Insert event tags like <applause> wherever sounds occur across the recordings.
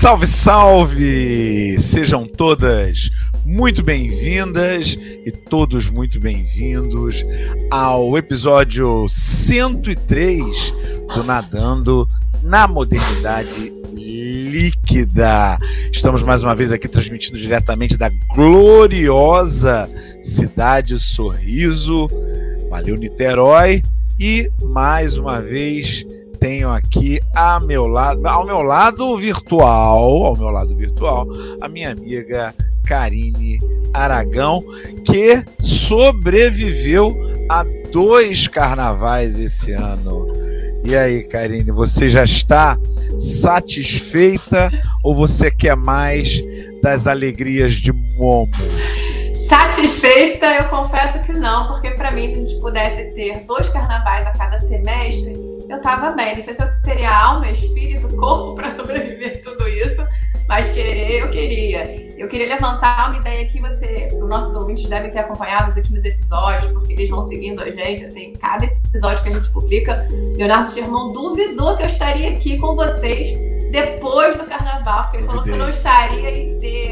Salve, salve! Sejam todas muito bem-vindas e todos muito bem-vindos ao episódio 103 do Nadando na Modernidade Líquida. Estamos mais uma vez aqui transmitindo diretamente da gloriosa cidade Sorriso. Valeu, Niterói! E mais uma vez tenho aqui a meu lado, ao meu lado virtual, ao meu lado virtual, a minha amiga Karine Aragão, que sobreviveu a dois carnavais esse ano. E aí, Karine, você já está satisfeita ou você quer mais das alegrias de Momo? Satisfeita, eu confesso que não, porque para mim, se a gente pudesse ter dois carnavais a cada semestre, eu tava bem. Não sei se eu teria alma, espírito, corpo para <laughs> sobreviver tudo isso, mas querer eu queria. Eu queria levantar uma ideia que você, os nossos ouvintes devem ter acompanhado os últimos episódios, porque eles vão seguindo a gente, assim, cada episódio que a gente publica, Leonardo Germão duvidou que eu estaria aqui com vocês depois do carnaval, porque ele falou que eu não estaria inteira.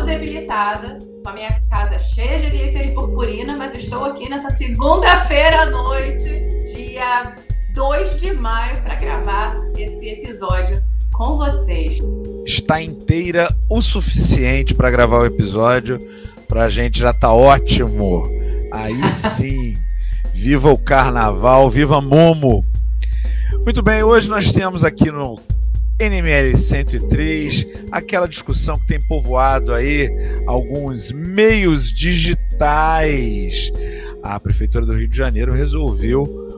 Pouco debilitada, com a minha casa cheia de glitter e purpurina, mas estou aqui nessa segunda-feira à noite dia 2 de maio para gravar esse episódio com vocês. Está inteira o suficiente para gravar o episódio. Para a gente já tá ótimo. Aí <laughs> sim. viva o carnaval, viva Momo. Muito bem, hoje nós temos aqui no NML 103 aquela discussão que tem povoado aí alguns meios digitais. A Prefeitura do Rio de Janeiro resolveu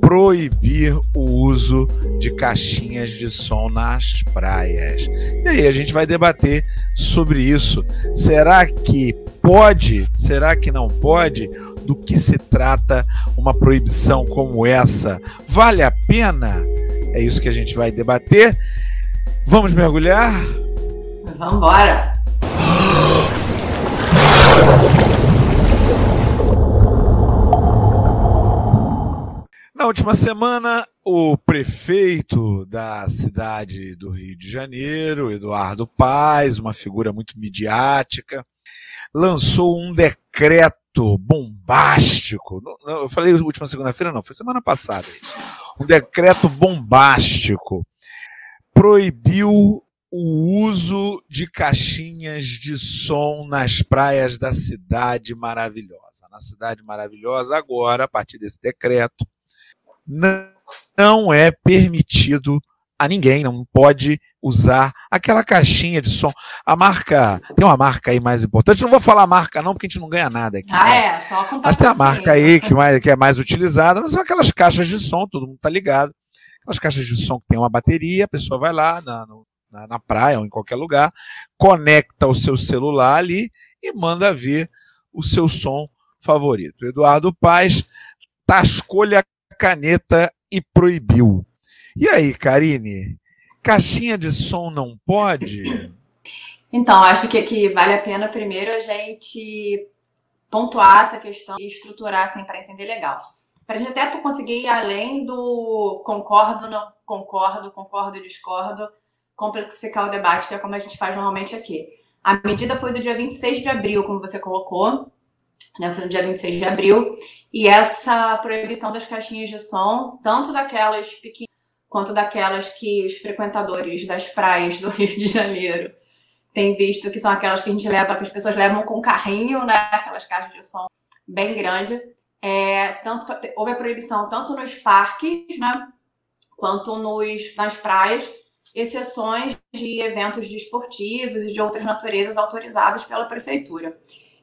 proibir o uso de caixinhas de som nas praias. E aí a gente vai debater sobre isso. Será que pode? Será que não pode? Do que se trata uma proibição como essa? Vale a pena? É isso que a gente vai debater. Vamos mergulhar? Vamos embora. Na última semana, o prefeito da cidade do Rio de Janeiro, Eduardo Paes, uma figura muito midiática, lançou um decreto bombástico. Eu falei última segunda-feira, não, foi semana passada isso. Um decreto bombástico. Proibiu o uso de caixinhas de som nas praias da cidade maravilhosa. Na cidade maravilhosa, agora, a partir desse decreto, não é permitido a ninguém, não pode usar aquela caixinha de som. A marca, tem uma marca aí mais importante, não vou falar marca não, porque a gente não ganha nada aqui. Ah, né? é, só com Mas tem a marca aí que, mais, que é mais utilizada, mas são aquelas caixas de som, todo mundo tá ligado. Aquelas caixas de som que tem uma bateria, a pessoa vai lá na, na, na praia ou em qualquer lugar, conecta o seu celular ali e manda ver o seu som favorito. Eduardo Paz tascou a caneta e proibiu. E aí, Karine? Caixinha de som não pode? Então, acho que aqui vale a pena primeiro a gente pontuar essa questão e estruturar assim para entender legal. Para a gente até conseguir ir além do concordo, não concordo, concordo e discordo, complexificar o debate, que é como a gente faz normalmente aqui. A medida foi do dia 26 de abril, como você colocou, né? Foi no dia 26 de abril. E essa proibição das caixinhas de som, tanto daquelas pequenas quanto daquelas que os frequentadores das praias do <laughs> Rio de Janeiro têm visto, que são aquelas que a gente leva, que as pessoas levam com carrinho, né? Aquelas caixas de som bem grande. É, tanto, houve a proibição tanto nos parques, né? Quanto nos, nas praias, exceções de eventos desportivos e de outras naturezas autorizados pela prefeitura.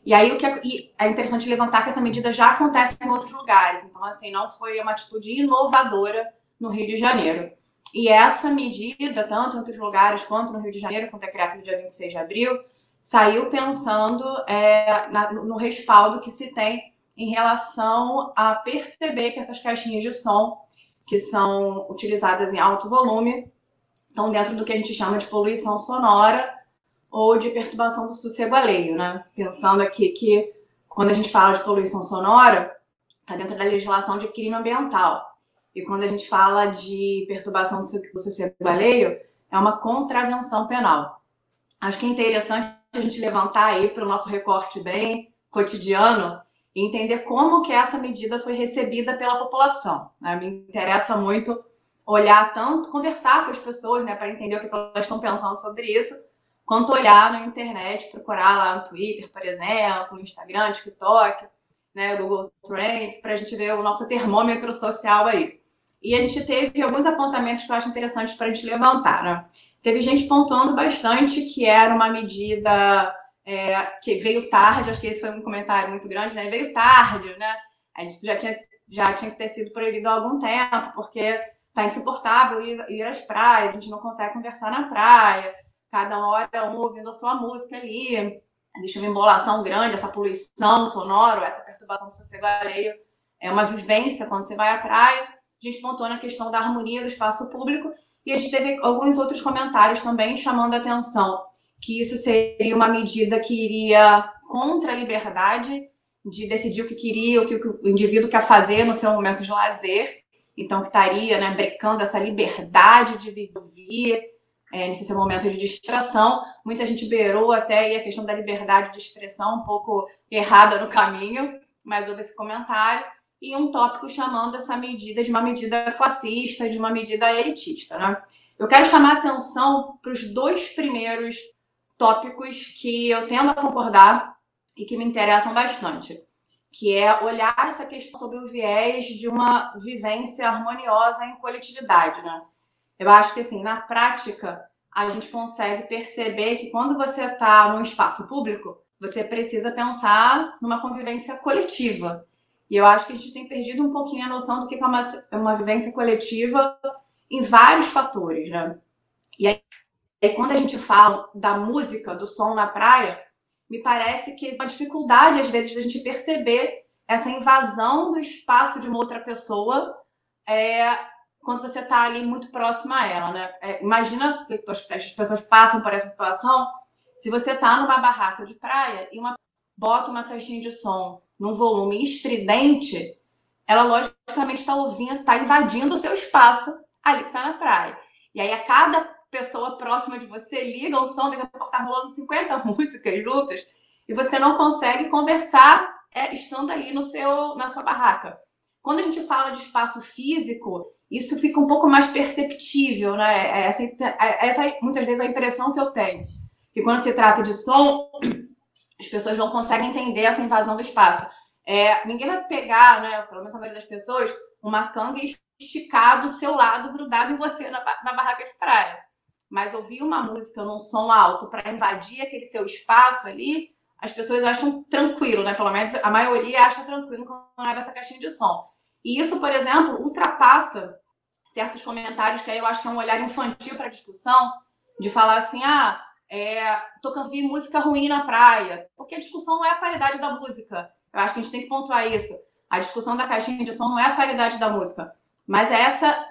E aí o que é, é interessante levantar que essa medida já acontece em outros lugares. Então, assim, não foi uma atitude inovadora no Rio de Janeiro. E essa medida, tanto em outros lugares quanto no Rio de Janeiro, com o decreto do dia 26 de abril, saiu pensando é, na, no respaldo que se tem em relação a perceber que essas caixinhas de som, que são utilizadas em alto volume, estão dentro do que a gente chama de poluição sonora ou de perturbação do sossego alheio, né? Pensando aqui que quando a gente fala de poluição sonora, está dentro da legislação de crime ambiental. E quando a gente fala de perturbação do sossego alheio, é uma contravenção penal. Acho que é interessante a gente levantar aí para o nosso recorte bem cotidiano e entender como que essa medida foi recebida pela população. Né? Me interessa muito olhar tanto, conversar com as pessoas, né, para entender o que elas estão pensando sobre isso, quanto olhar na internet, procurar lá no Twitter, por exemplo, no Instagram, TikTok, né, Google Trends, para a gente ver o nosso termômetro social aí. E a gente teve alguns apontamentos que eu acho interessantes para a gente levantar, né? Teve gente pontuando bastante que era uma medida é, que veio tarde, acho que esse foi um comentário muito grande, né? Veio tarde, né? A gente já tinha, já tinha que ter sido proibido há algum tempo, porque tá insuportável ir, ir às praias, a gente não consegue conversar na praia, cada hora um ouvindo a sua música ali, existe uma embolação grande, essa poluição sonora, essa perturbação do sossego alheio, é uma vivência quando você vai à praia. A gente pontuou na questão da harmonia do espaço público e a gente teve alguns outros comentários também chamando a atenção que isso seria uma medida que iria contra a liberdade de decidir o que queria, o que o indivíduo quer fazer no seu momento de lazer. Então, que estaria né, brecando essa liberdade de viver é, nesse seu momento de distração. Muita gente beirou até a questão da liberdade de expressão um pouco errada no caminho, mas houve esse comentário. E um tópico chamando essa medida de uma medida classista, de uma medida elitista. Né? Eu quero chamar atenção para os dois primeiros tópicos que eu tendo a concordar e que me interessam bastante que é olhar essa questão sob o viés de uma vivência harmoniosa em coletividade, né? Eu acho que, assim, na prática, a gente consegue perceber que quando você está num espaço público, você precisa pensar numa convivência coletiva. E eu acho que a gente tem perdido um pouquinho a noção do que é uma, uma vivência coletiva em vários fatores, né? E aí, quando a gente fala da música, do som na praia, me parece que existe uma dificuldade, às vezes, da gente perceber essa invasão do espaço de uma outra pessoa é, quando você está ali muito próxima a ela, né? É, imagina, as pessoas passam por essa situação, se você está numa barraca de praia e uma bota uma caixinha de som num volume estridente, ela logicamente está ouvindo, está invadindo o seu espaço ali que está na praia. E aí a cada pessoa próxima de você liga o som, daqui a pouco tá rolando 50 <laughs> músicas juntas, e você não consegue conversar é, estando ali no seu, na sua barraca. Quando a gente fala de espaço físico, isso fica um pouco mais perceptível, né? É essa, é, essa é muitas vezes a impressão que eu tenho. Que quando se trata de som, as pessoas não conseguem entender essa invasão do espaço. É, ninguém vai pegar, né, pelo menos a maioria das pessoas, uma canga e esticar do seu lado, grudado em você na, na barraca de praia mas ouvir uma música num som alto para invadir aquele seu espaço ali, as pessoas acham tranquilo, né? Pelo menos a maioria acha tranquilo quando leva essa caixinha de som. E isso, por exemplo, ultrapassa certos comentários que aí eu acho que é um olhar infantil para a discussão, de falar assim, ah, é, tô ouvir música ruim na praia, porque a discussão não é a qualidade da música. Eu acho que a gente tem que pontuar isso. A discussão da caixinha de som não é a qualidade da música, mas é essa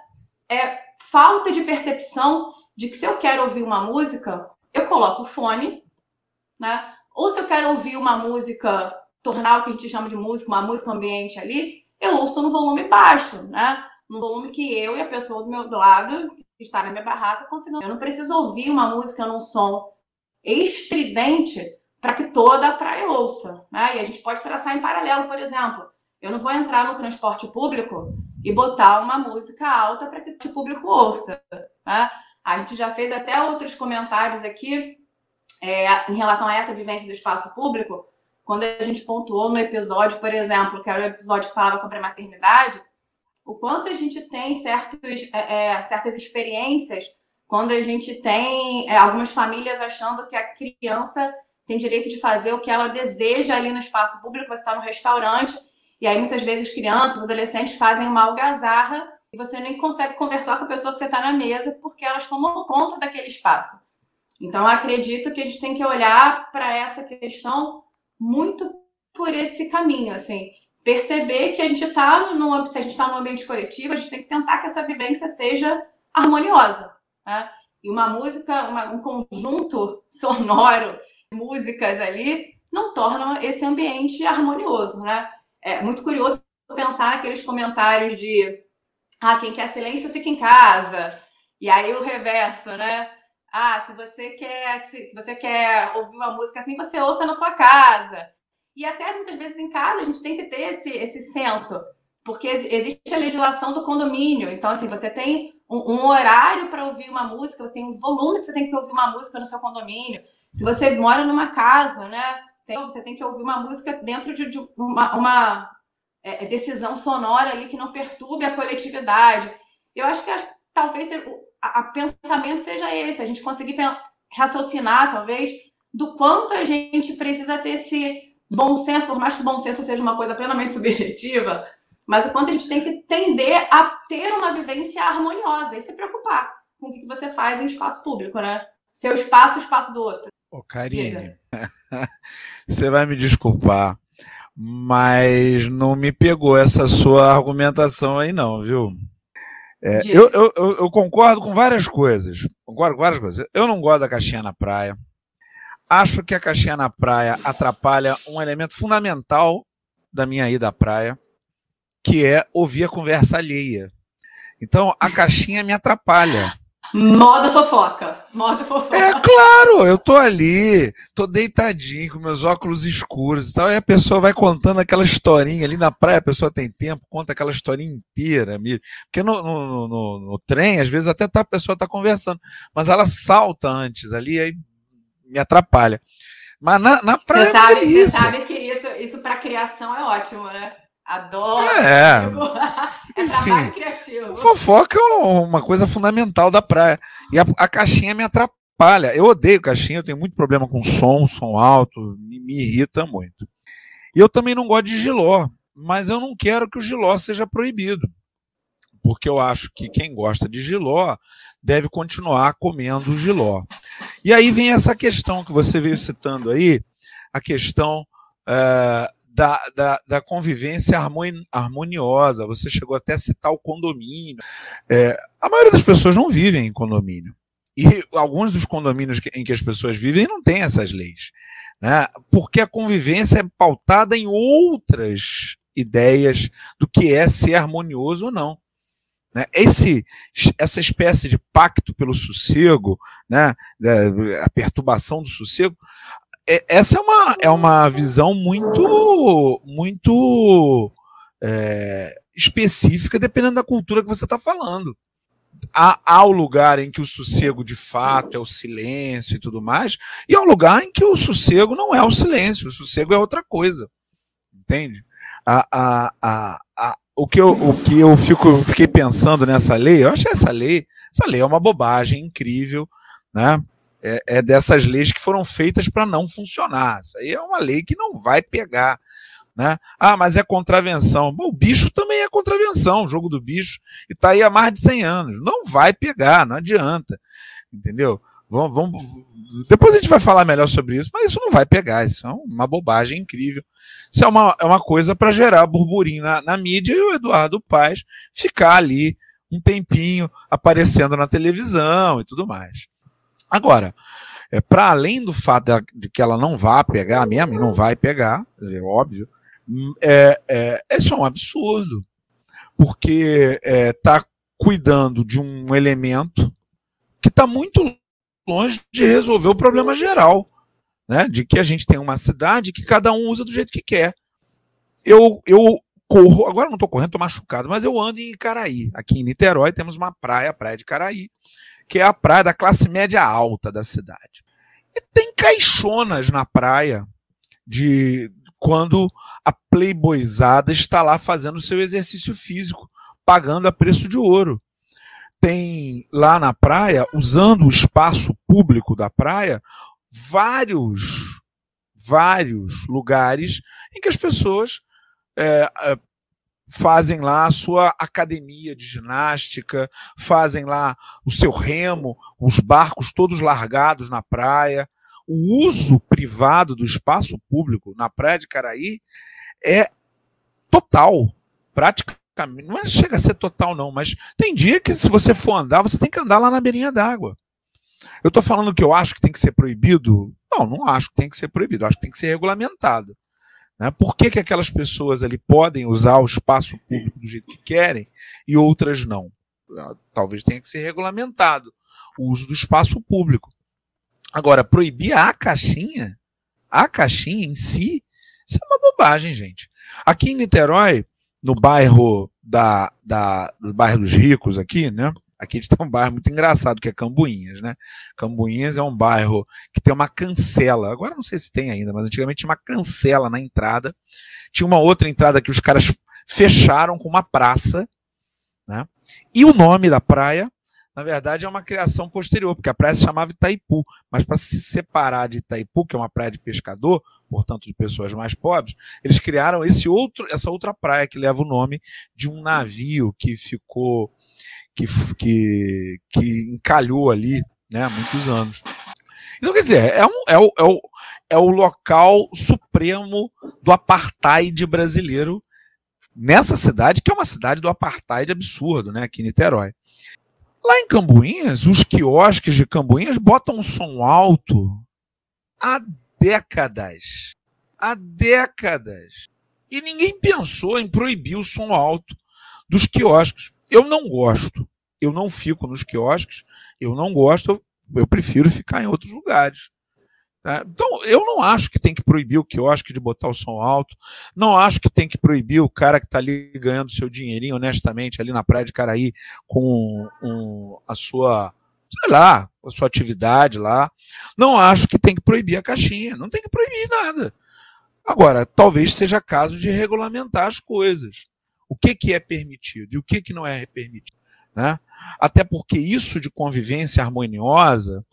é falta de percepção de que se eu quero ouvir uma música, eu coloco o fone, né? Ou se eu quero ouvir uma música, tornar o que a gente chama de música, uma música ambiente ali, eu ouço no volume baixo, né? No volume que eu e a pessoa do meu lado, que está na minha barraca, consigam. Eu não preciso ouvir uma música num som estridente para que toda a praia ouça, né? E a gente pode traçar em paralelo, por exemplo. Eu não vou entrar no transporte público e botar uma música alta para que o público ouça, né? A gente já fez até outros comentários aqui é, em relação a essa vivência do espaço público, quando a gente pontuou no episódio, por exemplo, que era o episódio que falava sobre a maternidade, o quanto a gente tem certos, é, é, certas experiências quando a gente tem é, algumas famílias achando que a criança tem direito de fazer o que ela deseja ali no espaço público, você está no restaurante, e aí muitas vezes crianças, adolescentes fazem uma algazarra e você nem consegue conversar com a pessoa que você está na mesa porque elas tomam conta daquele espaço. Então, acredito que a gente tem que olhar para essa questão muito por esse caminho, assim, perceber que a gente está no, se a gente está ambiente coletivo, a gente tem que tentar que essa vivência seja harmoniosa, né? E uma música, uma, um conjunto sonoro, músicas ali, não torna esse ambiente harmonioso, né? É muito curioso pensar naqueles comentários de ah, quem quer silêncio fica em casa. E aí o reverso, né? Ah, se você quer, se você quer ouvir uma música assim, você ouça na sua casa. E até muitas vezes em casa a gente tem que ter esse, esse senso, porque existe a legislação do condomínio. Então, assim, você tem um, um horário para ouvir uma música, você tem um volume que você tem que ouvir uma música no seu condomínio. Se você mora numa casa, né? Tem, você tem que ouvir uma música dentro de, de uma, uma é, decisão sonora ali que não perturbe a coletividade. Eu acho que talvez o pensamento seja esse, a gente conseguir raciocinar, talvez, do quanto a gente precisa ter esse bom senso, por mais que o bom senso seja uma coisa plenamente <laughs> subjetiva, mas o quanto a gente tem que tender a ter uma vivência harmoniosa e se preocupar com o que você faz em espaço público, né? Seu espaço, o espaço do outro. Ô, Karine, <laughs> você vai me desculpar, mas não me pegou essa sua argumentação aí, não, viu? É, eu, eu, eu, concordo com várias coisas. Concordo com várias coisas. Eu não gosto da caixinha na praia. Acho que a caixinha na praia atrapalha um elemento fundamental da minha ida à praia, que é ouvir a conversa alheia. Então, a caixinha me atrapalha. Modo fofoca. Modo fofoca. É claro, eu tô ali, tô deitadinho com meus óculos escuros e tal, e a pessoa vai contando aquela historinha ali na praia, a pessoa tem tempo, conta aquela historinha inteira, porque no, no, no, no trem, às vezes até tá, a pessoa tá conversando, mas ela salta antes ali, aí me atrapalha. Mas na, na praia você sabe, é Você sabe que isso, isso para criação é ótimo, né? Adoro. É. <laughs> é Enfim, criativo. Fofoca é uma coisa fundamental da praia. E a, a, caixinha me atrapalha. Eu odeio caixinha, eu tenho muito problema com som, som alto, me, me irrita muito. E eu também não gosto de giló, mas eu não quero que o giló seja proibido. Porque eu acho que quem gosta de giló deve continuar comendo giló. E aí vem essa questão que você veio citando aí, a questão uh, da, da, da, convivência harmoniosa. Você chegou até a citar o condomínio. É, a maioria das pessoas não vivem em condomínio. E alguns dos condomínios em que as pessoas vivem não têm essas leis. Né? Porque a convivência é pautada em outras ideias do que é ser harmonioso ou não. Né? Esse, essa espécie de pacto pelo sossego, né? a perturbação do sossego, essa é uma, é uma visão muito, muito é, específica, dependendo da cultura que você está falando. Há, há o lugar em que o sossego de fato é o silêncio e tudo mais, e há um lugar em que o sossego não é o silêncio, o sossego é outra coisa. Entende? A, a, a, a, o que eu, o que eu fico, fiquei pensando nessa lei, eu acho essa lei, essa lei é uma bobagem incrível, né? É, é dessas leis que foram feitas para não funcionar. Isso aí é uma lei que não vai pegar. Né? Ah, mas é contravenção. Bom, o bicho também é contravenção, o jogo do bicho, e está aí há mais de 100 anos. Não vai pegar, não adianta. Entendeu? Vamos, vamos, depois a gente vai falar melhor sobre isso, mas isso não vai pegar. Isso é uma bobagem incrível. Isso é uma, é uma coisa para gerar burburinho na, na mídia e o Eduardo Paes ficar ali um tempinho aparecendo na televisão e tudo mais. Agora, é, para além do fato de que ela não vá pegar mesmo, e não vai pegar, é óbvio, é, é, é só um absurdo. Porque está é, cuidando de um elemento que está muito longe de resolver o problema geral. Né, de que a gente tem uma cidade que cada um usa do jeito que quer. Eu, eu corro, agora não estou correndo, estou machucado, mas eu ando em Icaraí. Aqui em Niterói temos uma praia, a Praia de Caraí, que é a praia da classe média alta da cidade. E tem caixonas na praia de quando a playboyzada está lá fazendo seu exercício físico, pagando a preço de ouro. Tem lá na praia, usando o espaço público da praia, vários, vários lugares em que as pessoas é, é fazem lá a sua academia de ginástica, fazem lá o seu remo, os barcos todos largados na praia. O uso privado do espaço público na praia de Caraí é total, praticamente. Não é, chega a ser total, não, mas tem dia que, se você for andar, você tem que andar lá na beirinha d'água. Eu estou falando que eu acho que tem que ser proibido? Não, não acho que tem que ser proibido, acho que tem que ser regulamentado. Né? Por que, que aquelas pessoas ali podem usar o espaço público do jeito que querem e outras não? Ah, talvez tenha que ser regulamentado. o uso do espaço público. Agora, proibir a caixinha, a caixinha em si, isso é uma bobagem, gente. Aqui em Niterói, no bairro da, da, do bairro dos ricos aqui, né? Aqui tem um bairro muito engraçado, que é Cambuinhas, né? Cambuinhas é um bairro que tem uma cancela. Agora não sei se tem ainda, mas antigamente tinha uma cancela na entrada. Tinha uma outra entrada que os caras fecharam com uma praça, né? E o nome da praia, na verdade, é uma criação posterior, porque a praia se chamava Itaipu, mas para se separar de Itaipu, que é uma praia de pescador, portanto de pessoas mais pobres, eles criaram esse outro, essa outra praia que leva o nome de um navio que ficou que, que, que encalhou ali né, há muitos anos. Então, quer dizer, é, um, é, o, é, o, é o local supremo do apartheid brasileiro nessa cidade, que é uma cidade do apartheid absurdo, né, aqui em Niterói. Lá em Cambuinhas, os quiosques de Cambuinhas botam um som alto há décadas. Há décadas. E ninguém pensou em proibir o som alto dos quiosques. Eu não gosto. Eu não fico nos quiosques. Eu não gosto. Eu prefiro ficar em outros lugares. Tá? Então, eu não acho que tem que proibir o quiosque de botar o som alto. Não acho que tem que proibir o cara que está ali ganhando seu dinheirinho honestamente ali na praia de Caraí com um, a sua, sei lá, a sua atividade lá. Não acho que tem que proibir a caixinha. Não tem que proibir nada. Agora, talvez seja caso de regulamentar as coisas o que, que é permitido e o que, que não é permitido. Né? Até porque isso de convivência harmoniosa,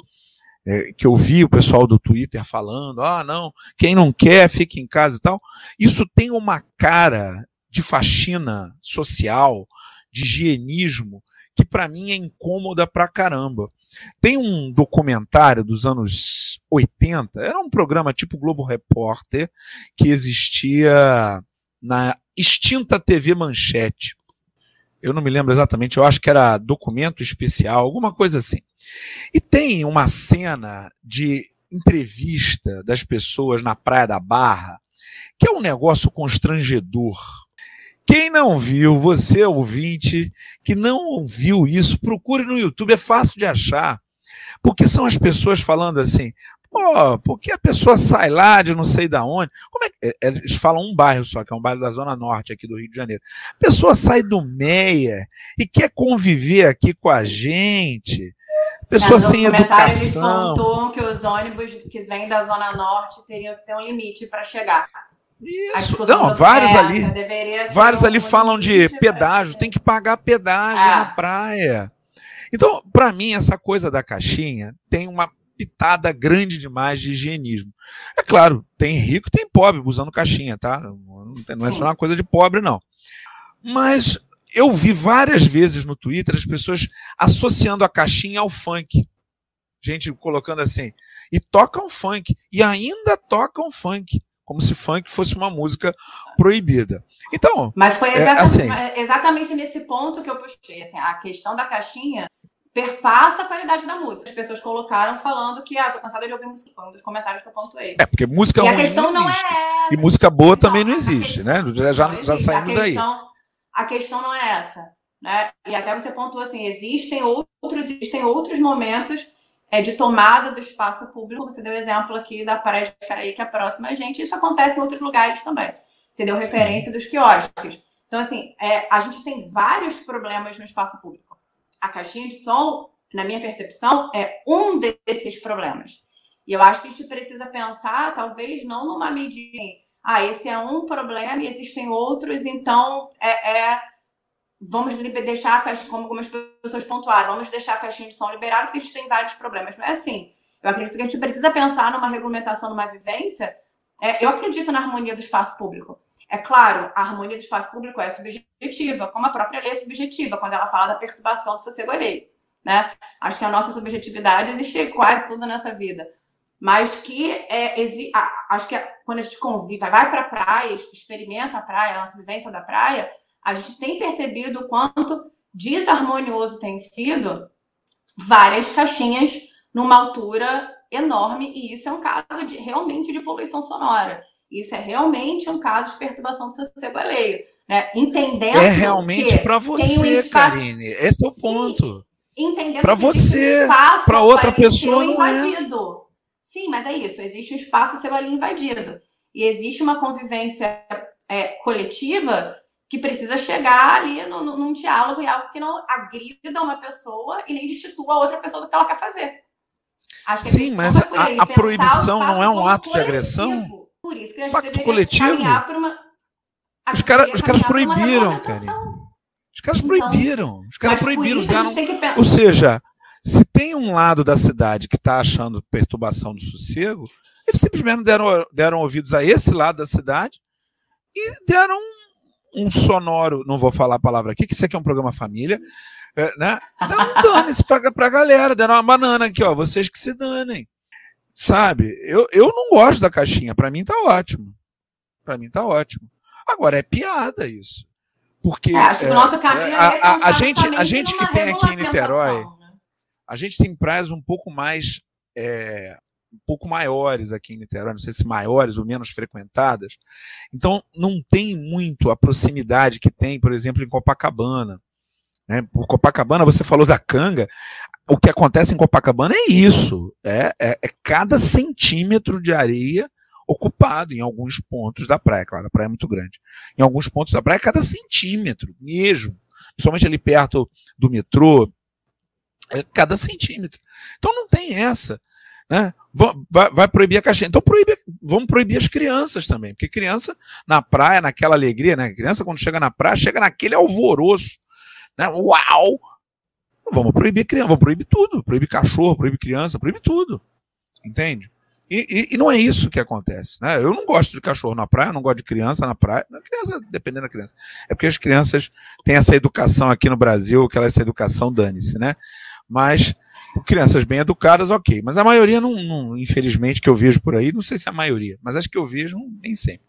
é, que eu vi o pessoal do Twitter falando, ah, não, quem não quer, fica em casa e tal, isso tem uma cara de faxina social, de higienismo, que para mim é incômoda pra caramba. Tem um documentário dos anos 80, era um programa tipo Globo Repórter, que existia na extinta TV Manchete. Eu não me lembro exatamente, eu acho que era documento especial, alguma coisa assim. E tem uma cena de entrevista das pessoas na Praia da Barra, que é um negócio constrangedor. Quem não viu, você ouvinte, que não ouviu isso, procure no YouTube, é fácil de achar. Porque são as pessoas falando assim: Pô, porque a pessoa sai lá de não sei da onde. Como é que. É, é, eles falam um bairro só, que é um bairro da Zona Norte aqui do Rio de Janeiro. A pessoa sai do Meia e quer conviver aqui com a gente. Pessoa sem educação. Eles pontuam que os ônibus que vêm da Zona Norte teriam que ter um limite para chegar. Isso. Não, vários ali. Vários um ali falam de pedágio, tem que pagar pedágio é. na praia. Então, para mim, essa coisa da caixinha tem uma pitada grande demais de higienismo. É claro, tem rico e tem pobre usando caixinha, tá? Não, não é só uma coisa de pobre, não. Mas eu vi várias vezes no Twitter as pessoas associando a caixinha ao funk. Gente colocando assim, e tocam funk, e ainda tocam funk, como se funk fosse uma música proibida. Então. Mas foi exatamente, é, assim, exatamente nesse ponto que eu puxei. Assim, a questão da caixinha perpassa a qualidade da música. As pessoas colocaram falando que, ah, tô cansada de ouvir música. Foi um dos comentários que eu pontuei. É, porque música e ruim a questão não, existe. É E música boa também não, não existe, né? Já, já, já saímos daí. A questão não é essa. Né? E até você pontuou assim, existem outros, existem outros momentos é, de tomada do espaço público. Você deu exemplo aqui da Praia de Caraí, que é próxima a gente. Isso acontece em outros lugares também. Você deu referência dos quiosques. Então, assim, é, a gente tem vários problemas no espaço público a caixinha de som, na minha percepção, é um desses problemas. E eu acho que a gente precisa pensar, talvez, não numa medida, ah, esse é um problema e existem outros, então é, é vamos deixar a caixinha, como algumas pessoas pontuaram, vamos deixar a caixinha de som liberada porque a gente tem vários problemas. Não é assim. Eu acredito que a gente precisa pensar numa regulamentação, numa vivência. É, eu acredito na harmonia do espaço público. É claro, a harmonia do espaço público é subjetiva, como a própria lei é subjetiva, quando ela fala da perturbação do sossego alheio. Né? Acho que a nossa subjetividade existe quase tudo nessa vida. Mas que é, exi... acho que quando a gente convive, vai para a praia, experimenta a praia, a nossa vivência da praia, a gente tem percebido o quanto desarmonioso tem sido várias caixinhas numa altura enorme, e isso é um caso de realmente de poluição sonora. Isso é realmente um caso de perturbação do sossego alheio. Né? Entendendo. É realmente para você, espaço... Karine. Esse é o ponto. Entendendo para você, um para outra pessoa não é. invadido. é. Sim, mas é isso. Existe um espaço seu ali invadido. E existe uma convivência é, coletiva que precisa chegar ali no, no, num diálogo e algo que não agrida uma pessoa e nem destitua a outra pessoa do que ela quer fazer. Sim, mas a, a proibição não é um ato coletivo. de agressão? Por isso que a gente Pacto coletivo? Uma, os, cara, os caras proibiram, cara. Os caras então, proibiram. Os caras proibiram. Usaram, ou seja, se tem um lado da cidade que está achando perturbação do sossego, eles simplesmente deram, deram ouvidos a esse lado da cidade e deram um, um sonoro, não vou falar a palavra aqui, que isso aqui é um programa família, é, né? Deram um <laughs> dane-se pra, pra galera, deram uma banana aqui, ó, vocês que se danem. Sabe? Eu, eu não gosto da caixinha, para mim tá ótimo. Para mim tá ótimo. Agora, é piada isso. Porque é, acho que o nosso caminho é a, a, a gente, a gente que tem aqui em Niterói, né? a gente tem praias um pouco mais é, um pouco maiores aqui em Niterói, não sei se maiores ou menos frequentadas. Então, não tem muito a proximidade que tem, por exemplo, em Copacabana. Né? Por Copacabana, você falou da canga. O que acontece em Copacabana é isso: é, é, é cada centímetro de areia ocupado em alguns pontos da praia. Claro, a praia é muito grande. Em alguns pontos da praia, cada centímetro mesmo. Principalmente ali perto do metrô, é cada centímetro. Então não tem essa. Né? Vai, vai, proibir a caixinha. Então proíbe, vamos proibir as crianças também, porque criança na praia, naquela alegria, né? Criança quando chega na praia, chega naquele alvoroço, né? Uau! Vamos proibir criança, vamos proibir tudo, proíbe cachorro, proíbe criança, proíbe tudo, entende? E, e, e, não é isso que acontece, né? Eu não gosto de cachorro na praia, não gosto de criança na praia. Criança, dependendo da criança. É porque as crianças têm essa educação aqui no Brasil, que ela é essa educação dane-se, né? Mas crianças bem educadas, ok. Mas a maioria, não, não, infelizmente, que eu vejo por aí, não sei se é a maioria, mas acho que eu vejo nem sempre.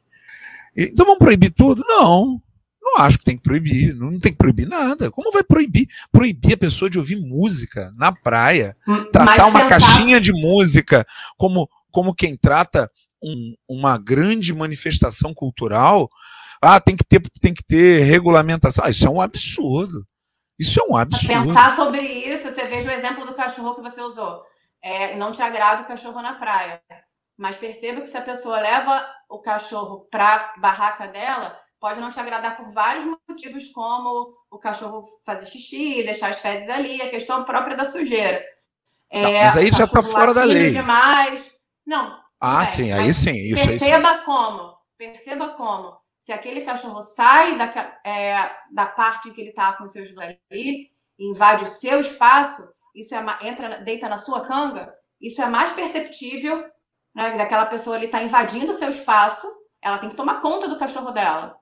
Então vamos proibir tudo? Não. Não acho que tem que proibir. Não tem que proibir nada. Como vai proibir? Proibir a pessoa de ouvir música na praia. Hum, tratar uma caixinha de música como, como quem trata um, uma grande manifestação cultural. Ah, tem que ter, tem que ter regulamentação. Ah, isso é um absurdo. Isso é um absurdo. Pensar sobre isso, você veja o exemplo do cachorro que você usou. É, não te agrada o cachorro na praia. Mas perceba que se a pessoa leva o cachorro para a barraca dela, pode não te agradar por vários motivos, como o cachorro fazer xixi, deixar as fezes ali, a questão própria da sujeira. É, não, mas aí já está fora da lei. Demais. Não. Ah, é, sim, aí sim. Isso, perceba isso. como. Perceba como se aquele cachorro sai da, é, da parte que ele está com seus ali, invade o seu espaço, isso é entra, deita na sua canga, isso é mais perceptível, né? Daquela pessoa ali está invadindo o seu espaço, ela tem que tomar conta do cachorro dela.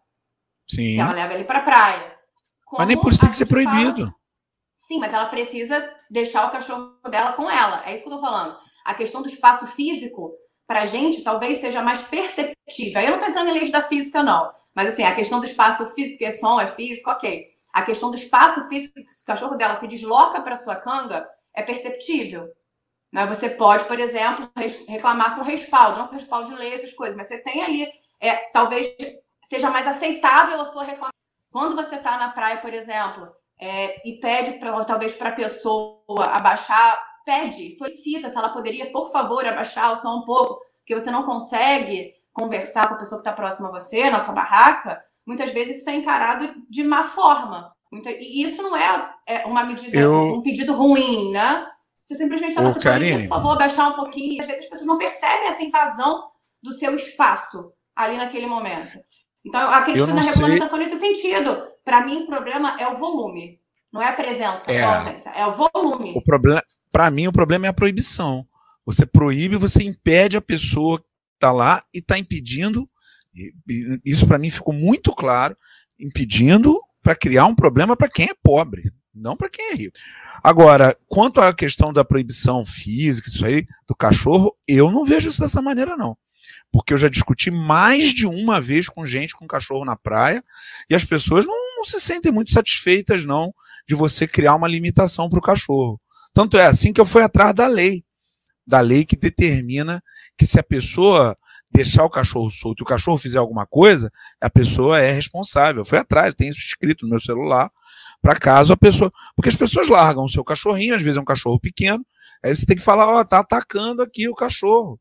Sim. Se ela leva ele para a praia. Como mas nem por isso tem que ser proibido. Fala, sim, mas ela precisa deixar o cachorro dela com ela. É isso que eu estou falando. A questão do espaço físico para a gente talvez seja mais perceptível. Eu não estou entrando em leis da física, não. Mas assim, a questão do espaço físico, porque som é físico, ok. A questão do espaço físico, se o cachorro dela se desloca para sua canga, é perceptível. Mas você pode, por exemplo, reclamar com respaldo, não com respaldo de lei, essas coisas, mas você tem ali, é, talvez seja mais aceitável a sua reclamação. Quando você está na praia, por exemplo, é, e pede pra, talvez para a pessoa abaixar pede, solicita se ela poderia, por favor, abaixar o som um pouco, porque você não consegue conversar com a pessoa que está próxima a você, na sua barraca, muitas vezes isso é encarado de má forma. e isso não é, é uma medida, Eu... um pedido ruim, né? Você simplesmente você Karine... por favor, abaixar um pouquinho. Às vezes as pessoas não percebem essa invasão do seu espaço ali naquele momento. Então, eu acredito eu na regulamentação sei... nesse sentido. Para mim, o problema é o volume. Não é a presença, é, a ausência, é o volume. O problema, para mim, o problema é a proibição. Você proíbe, você impede a pessoa que está lá e está impedindo. Isso para mim ficou muito claro, impedindo para criar um problema para quem é pobre, não para quem é rico. Agora, quanto à questão da proibição física, isso aí, do cachorro, eu não vejo isso dessa maneira, não. Porque eu já discuti mais de uma vez com gente com cachorro na praia e as pessoas não, não se sentem muito satisfeitas, não, de você criar uma limitação para o cachorro. Tanto é assim que eu fui atrás da lei, da lei que determina que se a pessoa deixar o cachorro solto e o cachorro fizer alguma coisa, a pessoa é responsável. Fui atrás, tem isso escrito no meu celular, para caso a pessoa. Porque as pessoas largam o seu cachorrinho, às vezes é um cachorro pequeno, aí você tem que falar: Ó, oh, tá atacando aqui o cachorro.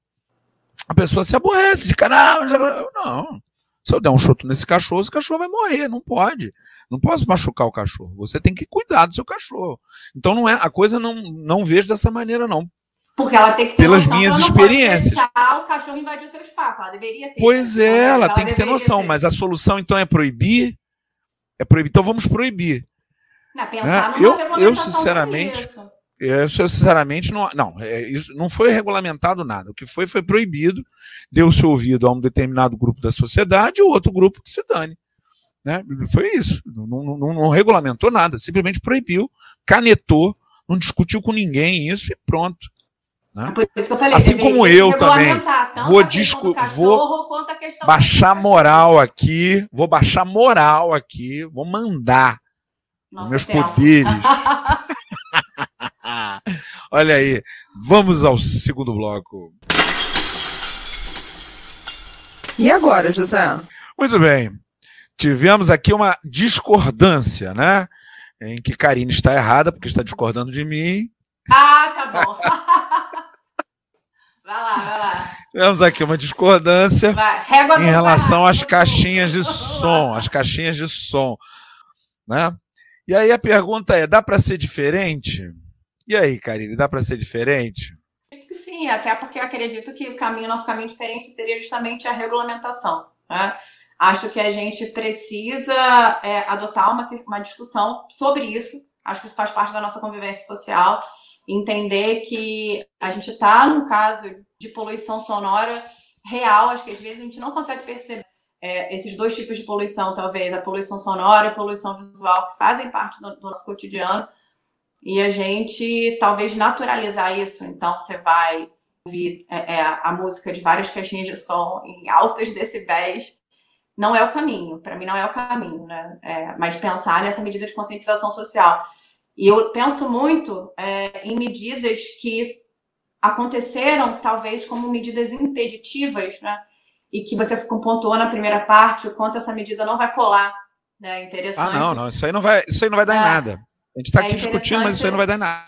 A pessoa se aborrece de cara, não. Se eu der um chuto nesse cachorro, esse cachorro vai morrer, não pode. Não posso machucar o cachorro. Você tem que cuidar do seu cachorro. Então não é a coisa não não vejo dessa maneira não. Porque ela tem que ter Pelas noção minhas experiências. o cachorro invadir o seu espaço. Ela deveria ter. Pois é, ela, ela tem que ter noção. Ter. Mas a solução então é proibir. É proibir. Então vamos proibir. Não, pensar né? eu, eu sinceramente, eu sinceramente não, não, é, isso não foi regulamentado nada. O que foi foi proibido. Deu-se ouvido a um determinado grupo da sociedade e o outro grupo que se dane. Né? Foi isso. Não, não, não, não regulamentou nada. Simplesmente proibiu, canetou, não discutiu com ninguém isso e pronto. Né? Falei, assim como eu também vou, disco, vou baixar moral aqui, vou baixar moral aqui, vou mandar Nossa, meus poderes. <laughs> <laughs> Olha aí, vamos ao segundo bloco. E agora, José? Muito bem. Tivemos aqui uma discordância, né? Em que Karine está errada, porque está discordando de mim. Ah, tá bom. <laughs> Vai lá, vai lá. Temos aqui uma discordância em relação às caixinhas de som, as caixinhas de som, né? E aí a pergunta é, dá para ser diferente? E aí, Karine, dá para ser diferente? Acredito que sim, até porque eu acredito que o caminho, nosso caminho diferente seria justamente a regulamentação. Né? Acho que a gente precisa é, adotar uma, uma discussão sobre isso. Acho que isso faz parte da nossa convivência social entender que a gente está num caso de poluição sonora real, acho que às vezes a gente não consegue perceber é, esses dois tipos de poluição, talvez, a poluição sonora e a poluição visual, que fazem parte do, do nosso cotidiano, e a gente talvez naturalizar isso. Então, você vai ouvir é, é, a música de várias caixinhas de som em altos decibéis, não é o caminho, para mim não é o caminho, né? É, mas pensar nessa medida de conscientização social. E eu penso muito é, em medidas que aconteceram, talvez, como medidas impeditivas, né? E que você pontuou na primeira parte, o quanto essa medida não vai colar. Né? Interessante. Ah, não, não. Isso aí não vai, isso aí não vai dar é, em nada. A gente está é aqui discutindo, mas isso aí não vai dar nada.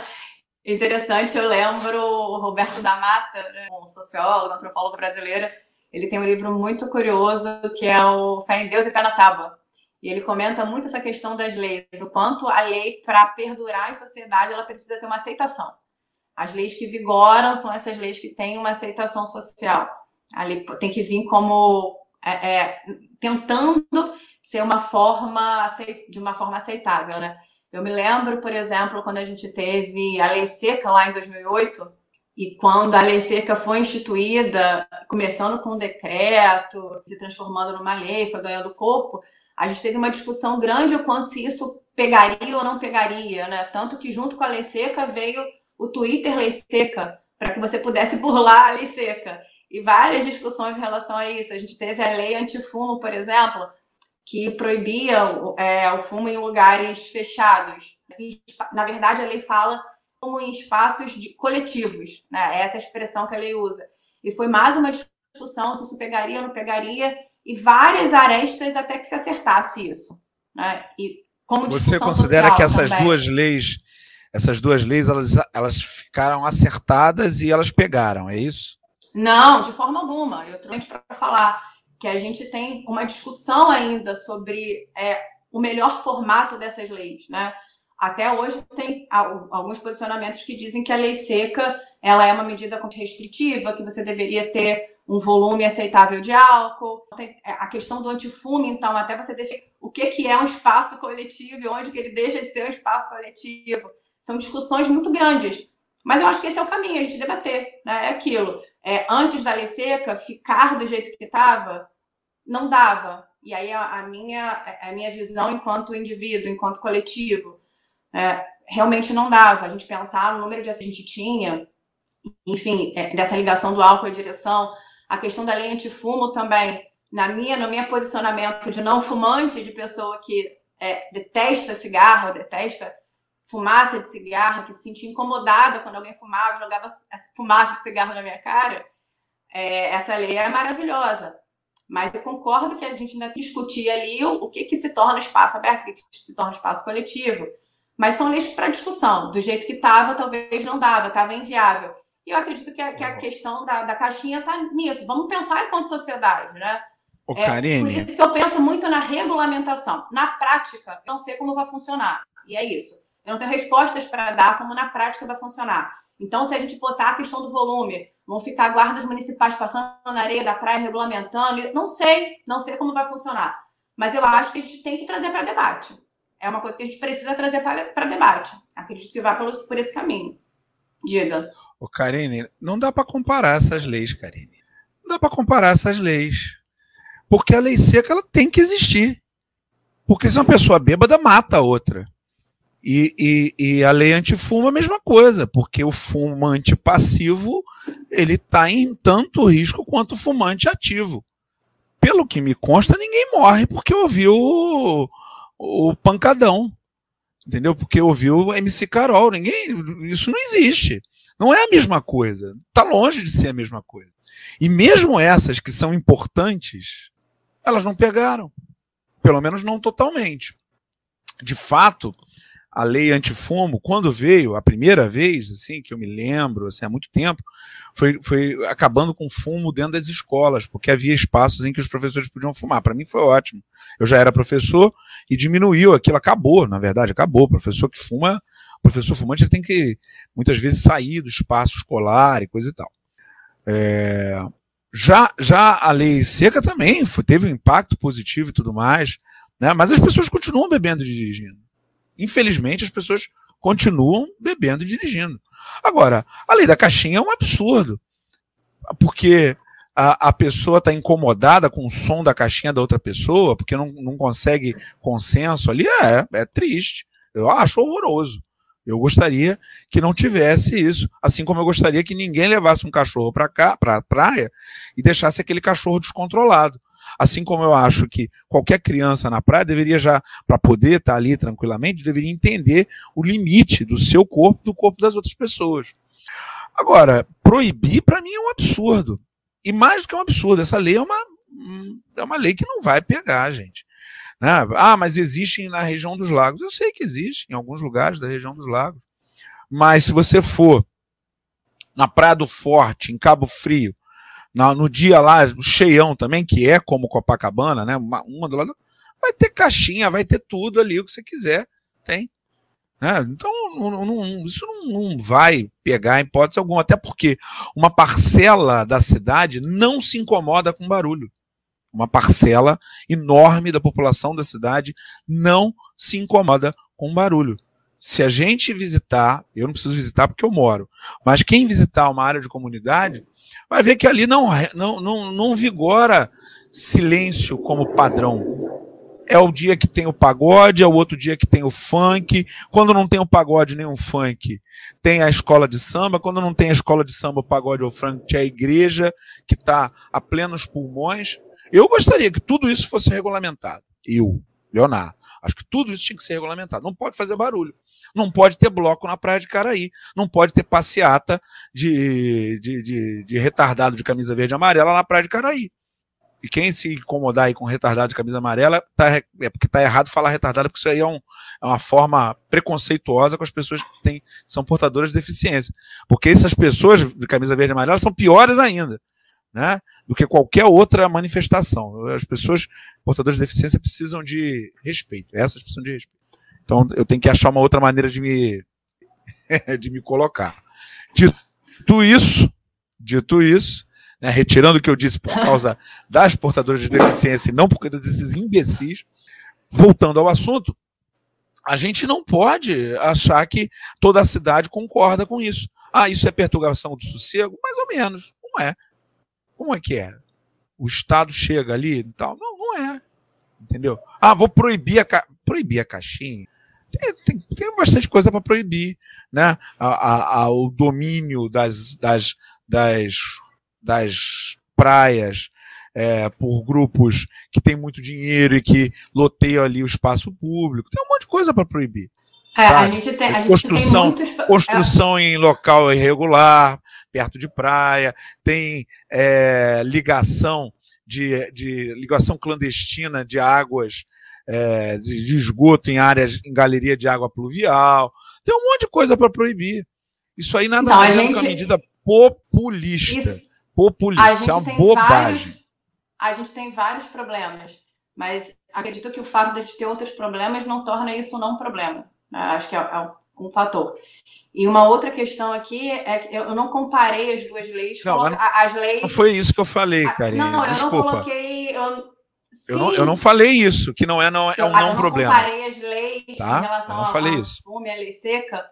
<laughs> interessante, eu lembro o Roberto da Mata, né, um sociólogo, antropólogo brasileiro, ele tem um livro muito curioso que é o Fé em Deus e Pé na Tábua. E ele comenta muito essa questão das leis, o quanto a lei, para perdurar em sociedade, ela precisa ter uma aceitação. As leis que vigoram são essas leis que têm uma aceitação social. A lei tem que vir como é, é, tentando ser uma forma de uma forma aceitável, né? Eu me lembro, por exemplo, quando a gente teve a lei seca lá em 2008 e quando a lei seca foi instituída, começando com um decreto, se transformando numa lei, foi ganhando corpo, a gente teve uma discussão grande o quanto se isso pegaria ou não pegaria, né? Tanto que junto com a lei seca veio o Twitter Lei Seca, para que você pudesse <laughs> burlar a lei seca. E várias discussões em relação a isso. A gente teve a lei antifumo, por exemplo, que proibia é, o fumo em lugares fechados. Na verdade, a lei fala como em espaços de, coletivos, né? Essa é a expressão que a lei usa. E foi mais uma discussão se isso pegaria ou não pegaria, e várias arestas até que se acertasse isso. Né? E como Você considera que essas também. duas leis, essas duas leis, elas, elas ficaram acertadas e elas pegaram, é isso? Não, de forma alguma. Eu trouxe para falar que a gente tem uma discussão ainda sobre é, o melhor formato dessas leis, né? Até hoje tem alguns posicionamentos que dizem que a lei seca ela é uma medida restritiva, que você deveria ter um volume aceitável de álcool. É, a questão do antifume, então, até você definir o que, que é um espaço coletivo e onde que ele deixa de ser um espaço coletivo. São discussões muito grandes. Mas eu acho que esse é o caminho, a gente debater. Né? É aquilo. É, antes da lei seca, ficar do jeito que estava, não dava. E aí a, a, minha, a minha visão enquanto indivíduo, enquanto coletivo, é, realmente não dava. A gente pensar no número de a gente tinha, enfim, é, dessa ligação do álcool à direção, a questão da lei antifumo também, na minha, no meu posicionamento de não fumante, de pessoa que é, detesta cigarro, detesta fumaça de cigarro, que se sentia incomodada quando alguém fumava, jogava fumaça de cigarro na minha cara, é, essa lei é maravilhosa. Mas eu concordo que a gente ainda discutir ali o, o que, que se torna espaço aberto, o que, que se torna espaço coletivo. Mas são leis para discussão. Do jeito que estava, talvez não dava, estava inviável. E eu acredito que a, que a questão da, da caixinha está nisso. Vamos pensar enquanto sociedade, né? Ô, é, Karine. Por isso que eu penso muito na regulamentação. Na prática, eu não sei como vai funcionar. E é isso. Eu não tenho respostas para dar como na prática vai funcionar. Então, se a gente botar a questão do volume, vão ficar guardas municipais passando na areia da praia, regulamentando, não sei, não sei como vai funcionar. Mas eu acho que a gente tem que trazer para debate. É uma coisa que a gente precisa trazer para debate. Acredito que vai por, por esse caminho. Diga. Ô, Karine, não dá para comparar essas leis, Karine. Não dá para comparar essas leis. Porque a lei seca ela tem que existir. Porque se uma pessoa bêbada mata a outra. E, e, e a lei antifumo é a mesma coisa, porque o fumante passivo ele está em tanto risco quanto o fumante ativo. Pelo que me consta, ninguém morre porque ouviu o, o pancadão. Entendeu? Porque ouviu o MC Carol. Ninguém. Isso não existe. Não é a mesma coisa. Está longe de ser a mesma coisa. E mesmo essas que são importantes, elas não pegaram. Pelo menos não totalmente. De fato, a lei antifumo, quando veio a primeira vez, assim, que eu me lembro, assim, há muito tempo, foi, foi acabando com fumo dentro das escolas, porque havia espaços em que os professores podiam fumar. Para mim foi ótimo. Eu já era professor e diminuiu aquilo, acabou, na verdade, acabou. O professor que fuma, o professor fumante ele tem que muitas vezes sair do espaço escolar e coisa e tal. É, já, já a lei seca também foi, teve um impacto positivo e tudo mais, né? mas as pessoas continuam bebendo e dirigindo. Infelizmente, as pessoas continuam bebendo e dirigindo. Agora, a lei da caixinha é um absurdo, porque a, a pessoa está incomodada com o som da caixinha da outra pessoa, porque não, não consegue consenso ali, é, é triste. Eu acho horroroso. Eu gostaria que não tivesse isso, assim como eu gostaria que ninguém levasse um cachorro para cá, para a praia, e deixasse aquele cachorro descontrolado. Assim como eu acho que qualquer criança na praia deveria já, para poder estar tá ali tranquilamente, deveria entender o limite do seu corpo do corpo das outras pessoas. Agora, proibir para mim é um absurdo. E mais do que um absurdo, essa lei é uma, é uma lei que não vai pegar, gente. Né? Ah, mas existem na região dos lagos. Eu sei que existe em alguns lugares da região dos lagos. Mas se você for na Praia do Forte, em Cabo Frio, na, no dia lá, o cheião também, que é como Copacabana, né? Uma, uma do lado. Vai ter caixinha, vai ter tudo ali, o que você quiser. Tem. Né? Então, não, não, isso não, não, vai pegar em hipótese alguma, até porque uma parcela da cidade não se incomoda com barulho uma parcela enorme da população da cidade não se incomoda com barulho. Se a gente visitar, eu não preciso visitar porque eu moro, mas quem visitar uma área de comunidade vai ver que ali não, não, não, não vigora silêncio como padrão. É o dia que tem o pagode, é o outro dia que tem o funk. Quando não tem o pagode nem o funk, tem a escola de samba. Quando não tem a escola de samba, o pagode ou o funk, é a igreja que está a plenos pulmões. Eu gostaria que tudo isso fosse regulamentado. Eu, Leonardo, acho que tudo isso tinha que ser regulamentado. Não pode fazer barulho. Não pode ter bloco na Praia de Caraí. Não pode ter passeata de, de, de, de retardado de camisa verde e amarela na Praia de Caraí. E quem se incomodar aí com retardado de camisa amarela, tá, é porque tá errado falar retardado, porque isso aí é, um, é, uma forma preconceituosa com as pessoas que têm, são portadoras de deficiência. Porque essas pessoas de camisa verde e amarela são piores ainda né, do que qualquer outra manifestação. As pessoas portadoras de deficiência precisam de respeito. Essas precisam de respeito. Então eu tenho que achar uma outra maneira de me <laughs> de me colocar. Dito isso, dito isso, né, retirando o que eu disse por causa <laughs> das portadoras de deficiência e não por causa desses imbecis, voltando ao assunto, a gente não pode achar que toda a cidade concorda com isso. Ah, isso é perturbação do sossego? Mais ou menos. Não é. Como é que é? O Estado chega ali e tal? Não, não é. Entendeu? Ah, vou proibir a, ca... proibir a caixinha. Tem, tem, tem bastante coisa para proibir. Né? A, a, a, o domínio das, das, das, das praias é, por grupos que têm muito dinheiro e que loteiam ali o espaço público. Tem um monte de coisa para proibir. É, a gente tem, a gente construção, tem muitos... construção em local irregular, perto de praia, tem é, ligação de, de ligação clandestina de águas é, de, de, esgoto em áreas, em galeria de água pluvial. Tem um monte de coisa para proibir. Isso aí nada mais é uma medida populista. Isso... Populista, isso é uma bobagem. Vários... A gente tem vários problemas, mas acredito que o fato de a gente ter outros problemas não torna isso não um problema. Né? Acho que é, é um fator. E uma outra questão aqui é que eu não comparei as duas leis. Não, as leis. Não foi isso que eu falei, Karine. Não, Desculpa. eu não coloquei. Eu, eu, não, eu não falei isso, que não é, não, é um não problema. Eu não comparei as leis tá? em relação eu não falei isso. fume, à lei seca,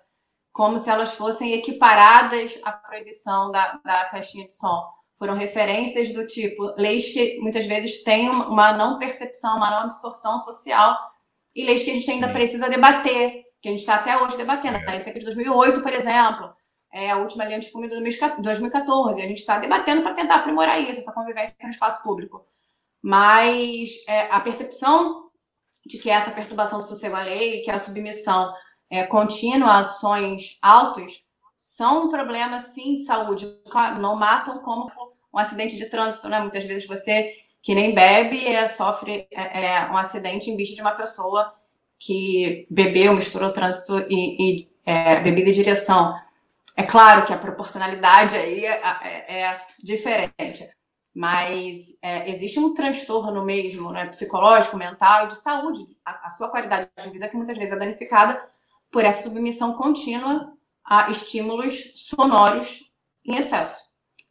como se elas fossem equiparadas à proibição da, da caixinha de som. Foram referências do tipo, leis que muitas vezes têm uma não percepção, uma não absorção social, e leis que a gente ainda Sim. precisa debater, que a gente está até hoje debatendo. É. A lei seca de 2008, por exemplo, é a última lei antifume de 2014, e a gente está debatendo para tentar aprimorar isso, essa convivência no espaço público mas é, a percepção de que essa perturbação do sossego lei, que a submissão é, contínua a ações altos, são um problema, sim, de saúde. Claro, não matam como um acidente de trânsito, né? Muitas vezes você, que nem bebe, é, sofre é, é um acidente em vista de uma pessoa que bebeu, misturou trânsito e, e é, bebida e direção. É claro que a proporcionalidade aí é, é, é diferente mas é, existe um transtorno mesmo, né, psicológico, mental de saúde, a, a, sua qualidade de vida que muitas vezes é danificada por essa submissão contínua a estímulos sonoros em excesso.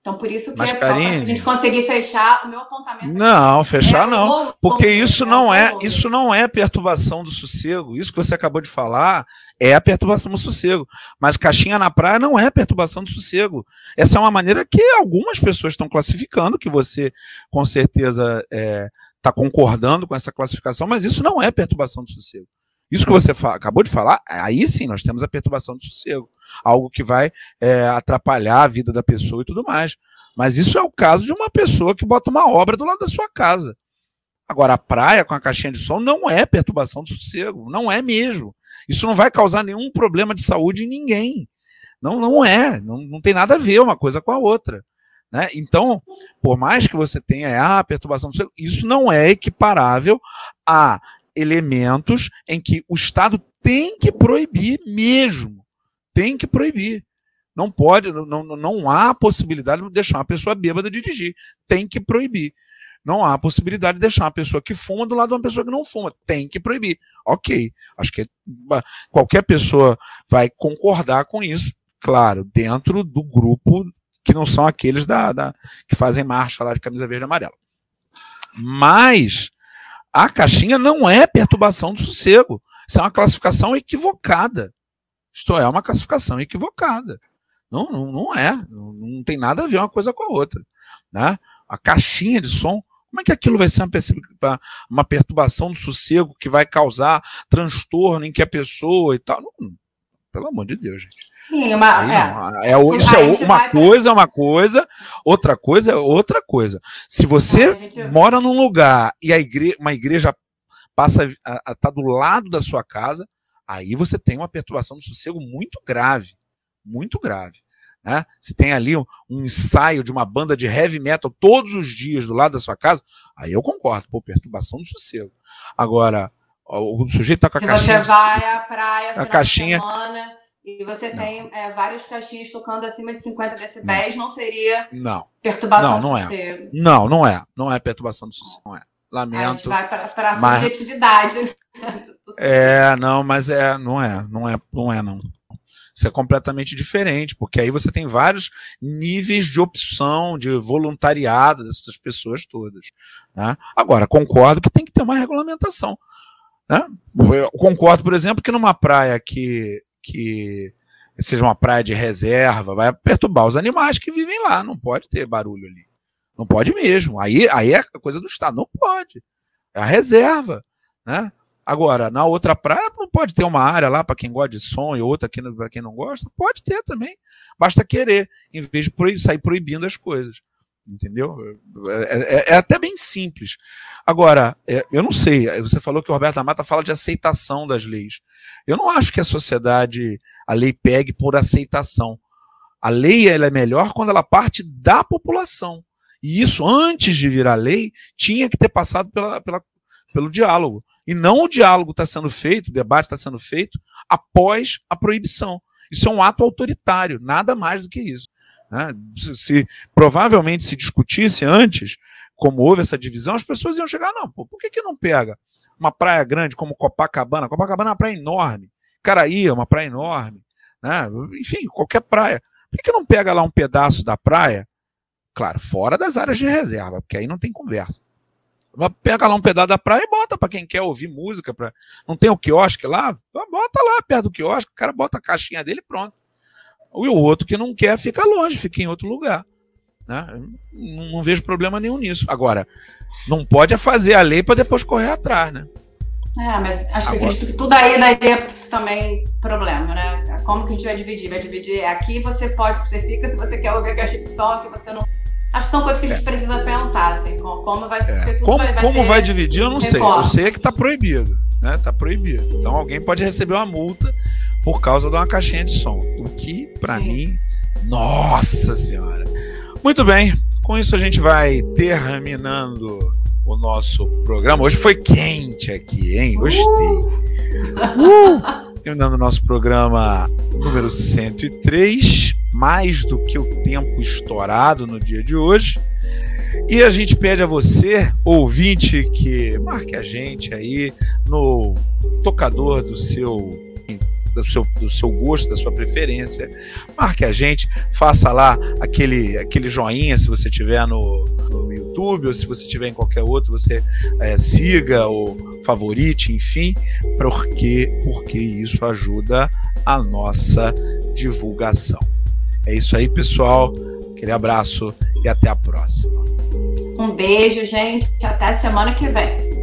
Então, por isso que Mas, é Karine, a gente conseguir fechar o meu apontamento. Não, fechar é, não. Porque isso não é, isso não é perturbação do sossego. Isso que você acabou de falar é a perturbação do sossego. Mas caixinha na praia não é perturbação do sossego. Essa é uma maneira que algumas pessoas estão classificando, que você com certeza está é, tá concordando com essa classificação, mas isso não é perturbação do sossego. Isso que você acabou de falar, aí sim nós temos a perturbação do sossego. Algo que vai é, atrapalhar a vida da pessoa e tudo mais. Mas isso é o caso de uma pessoa que bota uma obra do lado da sua casa. Agora, a praia com a caixinha de som não é perturbação do sossego. Não é mesmo. Isso não vai causar nenhum problema de saúde em ninguém. Não, não é. Não, não tem nada a ver uma coisa com a outra. Né? Então, por mais que você tenha a ah, perturbação do sossego, isso não é equiparável a elementos em que o Estado tem que proibir mesmo. Tem que proibir. Não pode, não, não há possibilidade de deixar uma pessoa bêbada dirigir. Tem que proibir. Não há possibilidade de deixar uma pessoa que fuma do lado de uma pessoa que não fuma. Tem que proibir. Ok. Acho que qualquer pessoa vai concordar com isso, claro, dentro do grupo que não são aqueles da, da que fazem marcha lá de camisa verde e amarela. Mas a caixinha não é perturbação do sossego. Isso é uma classificação equivocada. Isto é, uma classificação equivocada. Não, não, não é. Não, não, tem nada a ver uma coisa com a outra. Né? A caixinha de som, como é que aquilo vai ser uma, uma perturbação do sossego que vai causar transtorno em que a pessoa e tal? Não, pelo amor de Deus, gente. Sim, uma, é. é, isso é uma coisa, é uma coisa, outra coisa é outra coisa. Se você gente... mora num lugar e a igre uma igreja passa a estar tá do lado da sua casa, aí você tem uma perturbação do sossego muito grave, muito grave. Né? Se tem ali um, um, ensaio de uma banda de heavy metal todos os dias do lado da sua casa, aí eu concordo, pô, perturbação do sossego. Agora, o sujeito tá com a Se caixinha. Você vai à praia, a caixinha. Semana, e você não. tem é, várias caixinhas tocando acima de 50 decibéis, não, não seria não. perturbação não, não do é. sossego. Não, não é. Não é perturbação do sossego. Não é. Lamento. A gente vai para a mas... subjetividade. <laughs> é, não, mas é, não é, não é, não é, não. Isso é completamente diferente, porque aí você tem vários níveis de opção, de voluntariado dessas pessoas todas. Né? Agora, concordo que tem que ter uma regulamentação. Né? Eu concordo, por exemplo, que numa praia que, que seja uma praia de reserva, vai perturbar os animais que vivem lá. Não pode ter barulho ali. Não pode mesmo. Aí, aí é coisa do Estado. Não pode. É a reserva. Né? Agora, na outra praia, não pode ter uma área lá para quem gosta de som e outra para quem não gosta? Pode ter também. Basta querer, em vez de proib sair proibindo as coisas. Entendeu? É, é, é, até bem simples. Agora, é, eu não sei, você falou que o Roberto Amata fala de aceitação das leis. Eu não acho que a sociedade, a lei pegue por aceitação. A lei ela é melhor quando ela parte da população. E isso, antes de virar lei, tinha que ter passado pela, pela pelo diálogo. E não o diálogo está sendo feito, o debate está sendo feito após a proibição. Isso é um ato autoritário, nada mais do que isso. Né? Se, provavelmente se discutisse antes, como houve essa divisão, as pessoas iam chegar, não, pô, por que, que não pega uma praia grande como Copacabana? Copacabana é uma praia enorme. Caraí é uma praia enorme. Né? Enfim, qualquer praia. Por que, que não pega lá um pedaço da praia? Claro, fora das áreas de reserva, porque aí não tem conversa. Pega lá um pedaço da praia e bota para quem quer ouvir música. Pra... Não tem o quiosque lá? Bota lá perto do quiosque, o cara bota a caixinha dele e pronto. E o outro que não quer fica longe, fica em outro lugar. Né? Não, não vejo problema nenhum nisso. Agora, não pode fazer a lei para depois correr atrás, né? É, mas acho que acredito que tudo aí daria também problema, né? Como que a gente vai dividir? Vai dividir aqui você pode, você fica, se você quer ouvir a caixa de som, que você não Acho que são coisas que a gente é. precisa pensar, assim, como vai ser. É. Como, vai, vai, como vai dividir, eu não sei. Eu sei que está proibido, né? Tá proibido. Então alguém pode receber uma multa por causa de uma caixinha de som. O que, para mim, nossa senhora. Muito bem, com isso a gente vai terminando o nosso programa. Hoje foi quente aqui, hein? Gostei. Uh! uh! Terminando o nosso programa número 103 mais do que o tempo estourado no dia de hoje. E a gente pede a você, ouvinte, que marque a gente aí no tocador do seu do seu, do seu gosto, da sua preferência. Marque a gente, faça lá aquele, aquele joinha se você tiver no, no YouTube ou se você tiver em qualquer outro, você é, siga ou favorite, enfim, porque, porque isso ajuda a nossa divulgação. É isso aí, pessoal. Aquele abraço e até a próxima. Um beijo, gente. Até semana que vem.